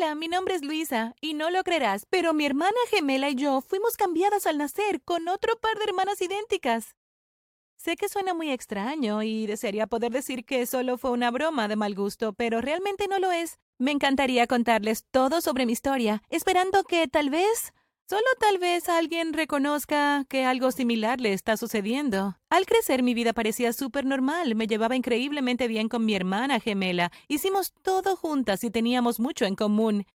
Hola, mi nombre es Luisa, y no lo creerás, pero mi hermana gemela y yo fuimos cambiadas al nacer con otro par de hermanas idénticas. Sé que suena muy extraño y desearía poder decir que solo fue una broma de mal gusto, pero realmente no lo es. Me encantaría contarles todo sobre mi historia, esperando que tal vez, solo tal vez alguien reconozca que algo similar le está sucediendo. Al crecer mi vida parecía súper normal, me llevaba increíblemente bien con mi hermana gemela, hicimos todo juntas y teníamos mucho en común.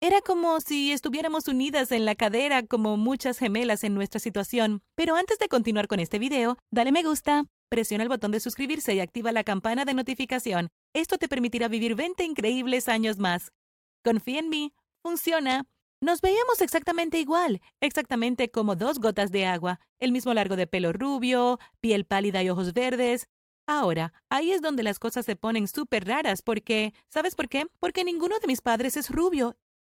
Era como si estuviéramos unidas en la cadera como muchas gemelas en nuestra situación. Pero antes de continuar con este video, dale me gusta, presiona el botón de suscribirse y activa la campana de notificación. Esto te permitirá vivir 20 increíbles años más. Confía en mí, funciona. Nos veíamos exactamente igual, exactamente como dos gotas de agua, el mismo largo de pelo rubio, piel pálida y ojos verdes. Ahora, ahí es donde las cosas se ponen súper raras porque, ¿sabes por qué? Porque ninguno de mis padres es rubio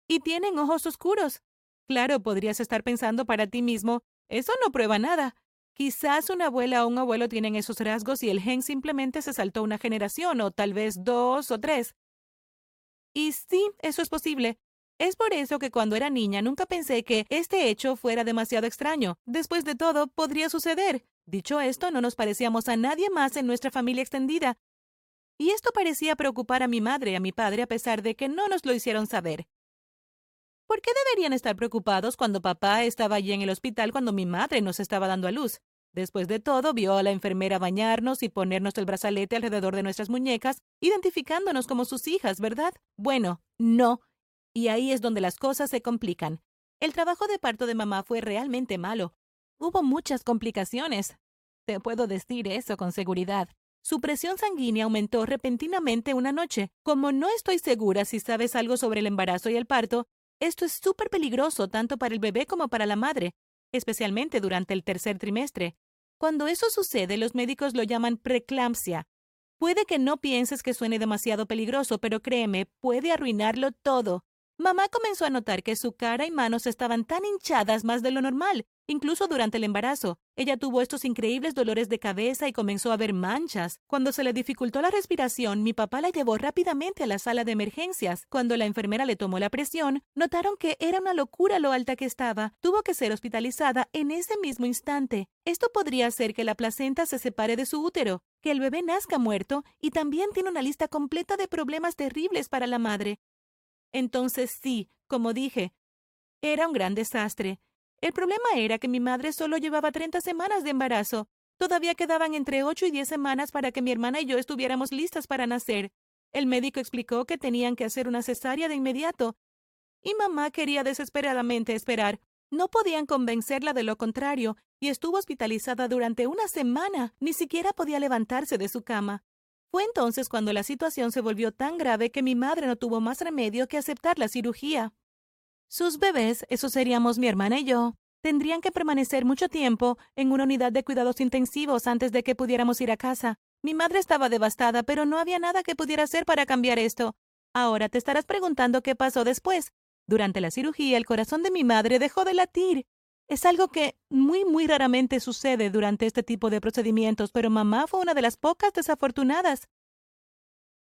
y tienen ojos oscuros. Claro, podrías estar pensando para ti mismo, eso no prueba nada. Quizás una abuela o un abuelo tienen esos rasgos y el gen simplemente se saltó una generación o tal vez dos o tres. Y sí, eso es posible. Es por eso que cuando era niña nunca pensé que este hecho fuera demasiado extraño. Después de todo, podría suceder. Dicho esto, no nos parecíamos a nadie más en nuestra familia extendida. Y esto parecía preocupar a mi madre y a mi padre a pesar de que no nos lo hicieron saber. ¿Por qué deberían estar preocupados cuando papá estaba allí en el hospital cuando mi madre nos estaba dando a luz? Después de todo, vio a la enfermera bañarnos y ponernos el brazalete alrededor de nuestras muñecas, identificándonos como sus hijas, ¿verdad? Bueno, no. Y ahí es donde las cosas se complican. El trabajo de parto de mamá fue realmente malo. Hubo muchas complicaciones. Te puedo decir eso con seguridad. Su presión sanguínea aumentó repentinamente una noche. Como no estoy segura si sabes algo sobre el embarazo y el parto, esto es súper peligroso tanto para el bebé como para la madre, especialmente durante el tercer trimestre. Cuando eso sucede, los médicos lo llaman preeclampsia. Puede que no pienses que suene demasiado peligroso, pero créeme, puede arruinarlo todo. Mamá comenzó a notar que su cara y manos estaban tan hinchadas más de lo normal, incluso durante el embarazo. Ella tuvo estos increíbles dolores de cabeza y comenzó a ver manchas. Cuando se le dificultó la respiración, mi papá la llevó rápidamente a la sala de emergencias. Cuando la enfermera le tomó la presión, notaron que era una locura lo alta que estaba. Tuvo que ser hospitalizada en ese mismo instante. Esto podría hacer que la placenta se separe de su útero, que el bebé nazca muerto y también tiene una lista completa de problemas terribles para la madre. Entonces sí, como dije, era un gran desastre. El problema era que mi madre solo llevaba 30 semanas de embarazo. Todavía quedaban entre 8 y 10 semanas para que mi hermana y yo estuviéramos listas para nacer. El médico explicó que tenían que hacer una cesárea de inmediato. Y mamá quería desesperadamente esperar. No podían convencerla de lo contrario, y estuvo hospitalizada durante una semana. Ni siquiera podía levantarse de su cama. Fue entonces cuando la situación se volvió tan grave que mi madre no tuvo más remedio que aceptar la cirugía. Sus bebés, eso seríamos mi hermana y yo, tendrían que permanecer mucho tiempo en una unidad de cuidados intensivos antes de que pudiéramos ir a casa. Mi madre estaba devastada, pero no había nada que pudiera hacer para cambiar esto. Ahora te estarás preguntando qué pasó después. Durante la cirugía, el corazón de mi madre dejó de latir. Es algo que muy, muy raramente sucede durante este tipo de procedimientos, pero mamá fue una de las pocas desafortunadas.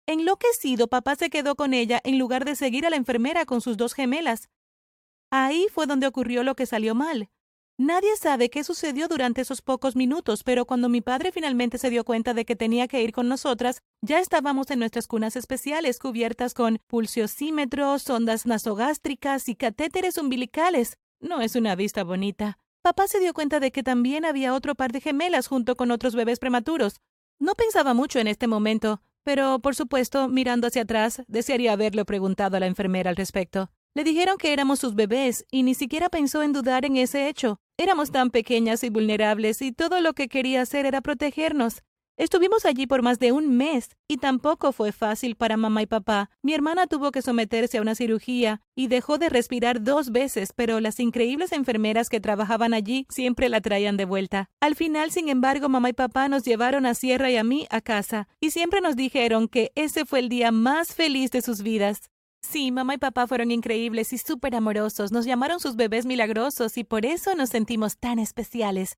Enloquecido, papá se quedó con ella en lugar de seguir a la enfermera con sus dos gemelas. Ahí fue donde ocurrió lo que salió mal. Nadie sabe qué sucedió durante esos pocos minutos, pero cuando mi padre finalmente se dio cuenta de que tenía que ir con nosotras, ya estábamos en nuestras cunas especiales cubiertas con pulsiosímetros, sondas nasogástricas y catéteres umbilicales. No es una vista bonita. Papá se dio cuenta de que también había otro par de gemelas junto con otros bebés prematuros. No pensaba mucho en este momento, pero, por supuesto, mirando hacia atrás, desearía haberle preguntado a la enfermera al respecto. Le dijeron que éramos sus bebés y ni siquiera pensó en dudar en ese hecho. Éramos tan pequeñas y vulnerables y todo lo que quería hacer era protegernos. Estuvimos allí por más de un mes y tampoco fue fácil para mamá y papá. Mi hermana tuvo que someterse a una cirugía y dejó de respirar dos veces, pero las increíbles enfermeras que trabajaban allí siempre la traían de vuelta. Al final, sin embargo, mamá y papá nos llevaron a Sierra y a mí a casa y siempre nos dijeron que ese fue el día más feliz de sus vidas. Sí, mamá y papá fueron increíbles y súper amorosos, nos llamaron sus bebés milagrosos y por eso nos sentimos tan especiales.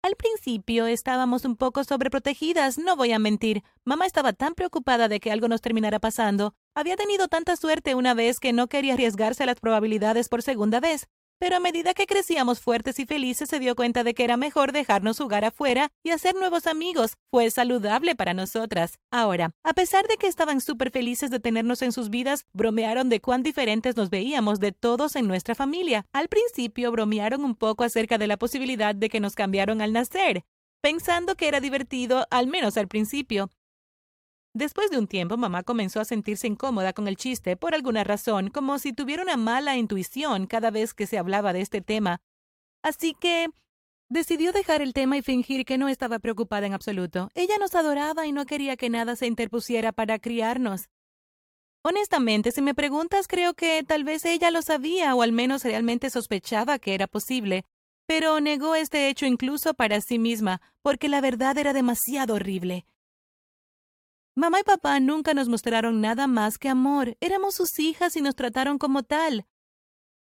Al principio estábamos un poco sobreprotegidas, no voy a mentir. Mamá estaba tan preocupada de que algo nos terminara pasando. Había tenido tanta suerte una vez que no quería arriesgarse a las probabilidades por segunda vez. Pero a medida que crecíamos fuertes y felices se dio cuenta de que era mejor dejarnos jugar afuera y hacer nuevos amigos. Fue saludable para nosotras. Ahora, a pesar de que estaban súper felices de tenernos en sus vidas, bromearon de cuán diferentes nos veíamos de todos en nuestra familia. Al principio bromearon un poco acerca de la posibilidad de que nos cambiaron al nacer, pensando que era divertido, al menos al principio. Después de un tiempo, mamá comenzó a sentirse incómoda con el chiste por alguna razón, como si tuviera una mala intuición cada vez que se hablaba de este tema. Así que decidió dejar el tema y fingir que no estaba preocupada en absoluto. Ella nos adoraba y no quería que nada se interpusiera para criarnos. Honestamente, si me preguntas, creo que tal vez ella lo sabía o al menos realmente sospechaba que era posible, pero negó este hecho incluso para sí misma, porque la verdad era demasiado horrible. Mamá y papá nunca nos mostraron nada más que amor. Éramos sus hijas y nos trataron como tal.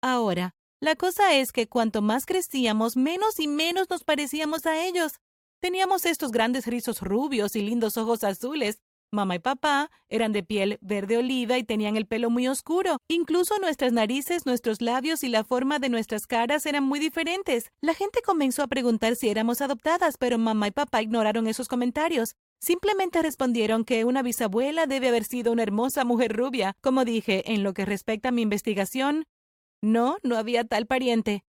Ahora, la cosa es que cuanto más crecíamos, menos y menos nos parecíamos a ellos. Teníamos estos grandes rizos rubios y lindos ojos azules. Mamá y papá eran de piel verde oliva y tenían el pelo muy oscuro. Incluso nuestras narices, nuestros labios y la forma de nuestras caras eran muy diferentes. La gente comenzó a preguntar si éramos adoptadas, pero mamá y papá ignoraron esos comentarios. Simplemente respondieron que una bisabuela debe haber sido una hermosa mujer rubia. Como dije, en lo que respecta a mi investigación, no, no había tal pariente.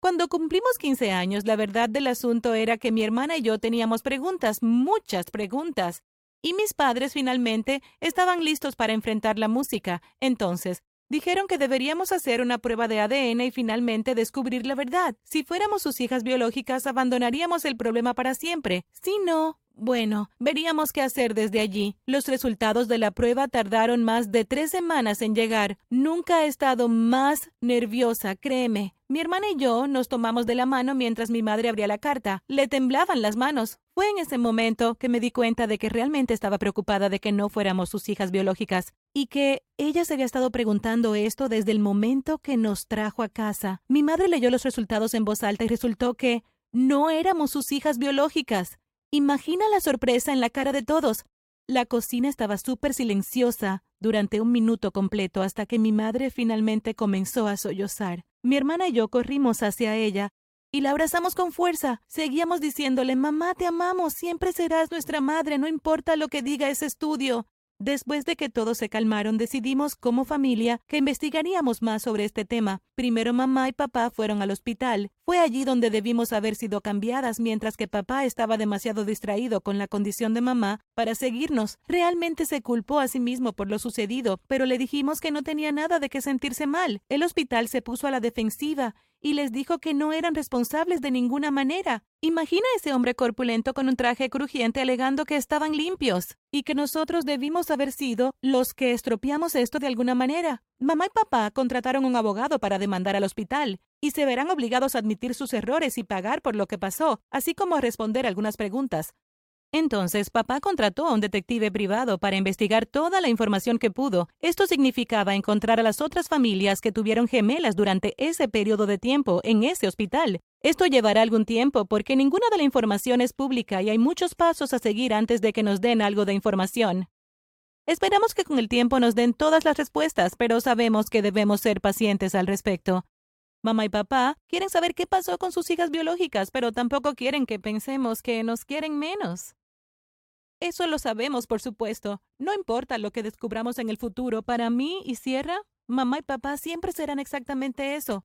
Cuando cumplimos 15 años, la verdad del asunto era que mi hermana y yo teníamos preguntas, muchas preguntas. Y mis padres finalmente estaban listos para enfrentar la música. Entonces, dijeron que deberíamos hacer una prueba de ADN y finalmente descubrir la verdad. Si fuéramos sus hijas biológicas, abandonaríamos el problema para siempre. Si no, bueno, veríamos qué hacer desde allí. Los resultados de la prueba tardaron más de tres semanas en llegar. Nunca he estado más nerviosa, créeme. Mi hermana y yo nos tomamos de la mano mientras mi madre abría la carta. Le temblaban las manos. Fue en ese momento que me di cuenta de que realmente estaba preocupada de que no fuéramos sus hijas biológicas y que ella se había estado preguntando esto desde el momento que nos trajo a casa. Mi madre leyó los resultados en voz alta y resultó que no éramos sus hijas biológicas. Imagina la sorpresa en la cara de todos. La cocina estaba súper silenciosa durante un minuto completo hasta que mi madre finalmente comenzó a sollozar. Mi hermana y yo corrimos hacia ella y la abrazamos con fuerza. Seguíamos diciéndole, mamá, te amamos, siempre serás nuestra madre, no importa lo que diga ese estudio. Después de que todos se calmaron, decidimos como familia que investigaríamos más sobre este tema. Primero mamá y papá fueron al hospital. Fue allí donde debimos haber sido cambiadas mientras que papá estaba demasiado distraído con la condición de mamá para seguirnos. Realmente se culpó a sí mismo por lo sucedido, pero le dijimos que no tenía nada de qué sentirse mal. El hospital se puso a la defensiva y les dijo que no eran responsables de ninguna manera. Imagina ese hombre corpulento con un traje crujiente alegando que estaban limpios y que nosotros debimos haber sido los que estropeamos esto de alguna manera. Mamá y papá contrataron un abogado para demandar al hospital y se verán obligados a admitir sus errores y pagar por lo que pasó, así como a responder algunas preguntas. Entonces, papá contrató a un detective privado para investigar toda la información que pudo. Esto significaba encontrar a las otras familias que tuvieron gemelas durante ese periodo de tiempo en ese hospital. Esto llevará algún tiempo porque ninguna de la información es pública y hay muchos pasos a seguir antes de que nos den algo de información. Esperamos que con el tiempo nos den todas las respuestas, pero sabemos que debemos ser pacientes al respecto. Mamá y papá quieren saber qué pasó con sus hijas biológicas, pero tampoco quieren que pensemos que nos quieren menos. Eso lo sabemos, por supuesto. No importa lo que descubramos en el futuro, para mí y Sierra, mamá y papá siempre serán exactamente eso.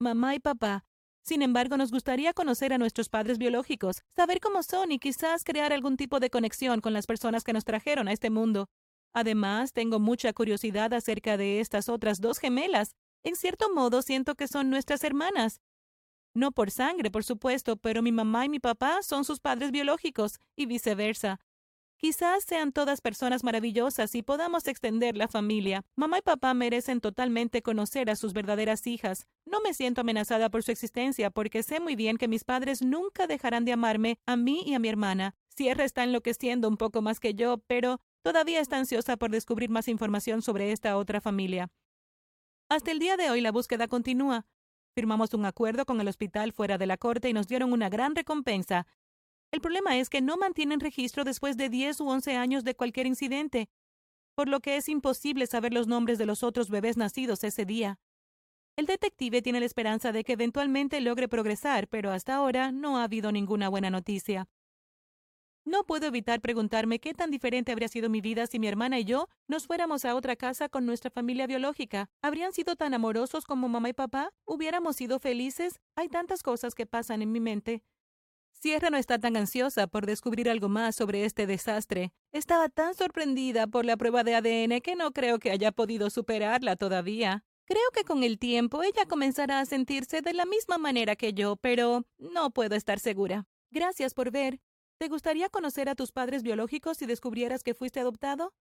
Mamá y papá. Sin embargo, nos gustaría conocer a nuestros padres biológicos, saber cómo son y quizás crear algún tipo de conexión con las personas que nos trajeron a este mundo. Además, tengo mucha curiosidad acerca de estas otras dos gemelas. En cierto modo, siento que son nuestras hermanas. No por sangre, por supuesto, pero mi mamá y mi papá son sus padres biológicos, y viceversa. Quizás sean todas personas maravillosas y podamos extender la familia. Mamá y papá merecen totalmente conocer a sus verdaderas hijas. No me siento amenazada por su existencia porque sé muy bien que mis padres nunca dejarán de amarme a mí y a mi hermana. Sierra está enloqueciendo un poco más que yo, pero todavía está ansiosa por descubrir más información sobre esta otra familia. Hasta el día de hoy la búsqueda continúa. Firmamos un acuerdo con el hospital fuera de la corte y nos dieron una gran recompensa. El problema es que no mantienen registro después de 10 u 11 años de cualquier incidente, por lo que es imposible saber los nombres de los otros bebés nacidos ese día. El detective tiene la esperanza de que eventualmente logre progresar, pero hasta ahora no ha habido ninguna buena noticia. No puedo evitar preguntarme qué tan diferente habría sido mi vida si mi hermana y yo nos fuéramos a otra casa con nuestra familia biológica. ¿Habrían sido tan amorosos como mamá y papá? ¿Hubiéramos sido felices? Hay tantas cosas que pasan en mi mente. Sierra no está tan ansiosa por descubrir algo más sobre este desastre. Estaba tan sorprendida por la prueba de ADN que no creo que haya podido superarla todavía. Creo que con el tiempo ella comenzará a sentirse de la misma manera que yo, pero no puedo estar segura. Gracias por ver. ¿Te gustaría conocer a tus padres biológicos si descubrieras que fuiste adoptado?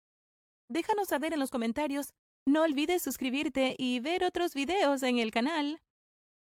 Déjanos saber en los comentarios. No olvides suscribirte y ver otros videos en el canal.